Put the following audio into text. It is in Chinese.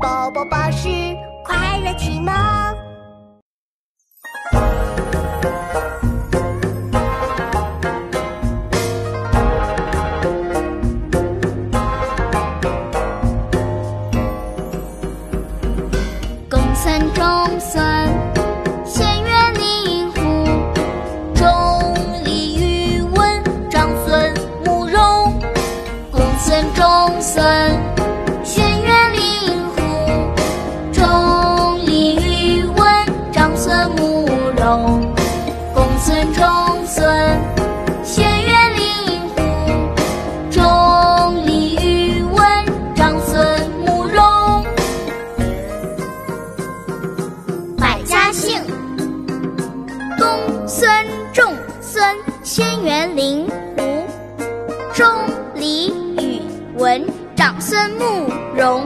宝宝巴士快乐启蒙。共存中孙。公孙仲孙，轩辕灵狐，钟离宇文，长孙慕容。百家姓：公孙仲孙，轩辕灵狐，钟离宇文，长孙慕容。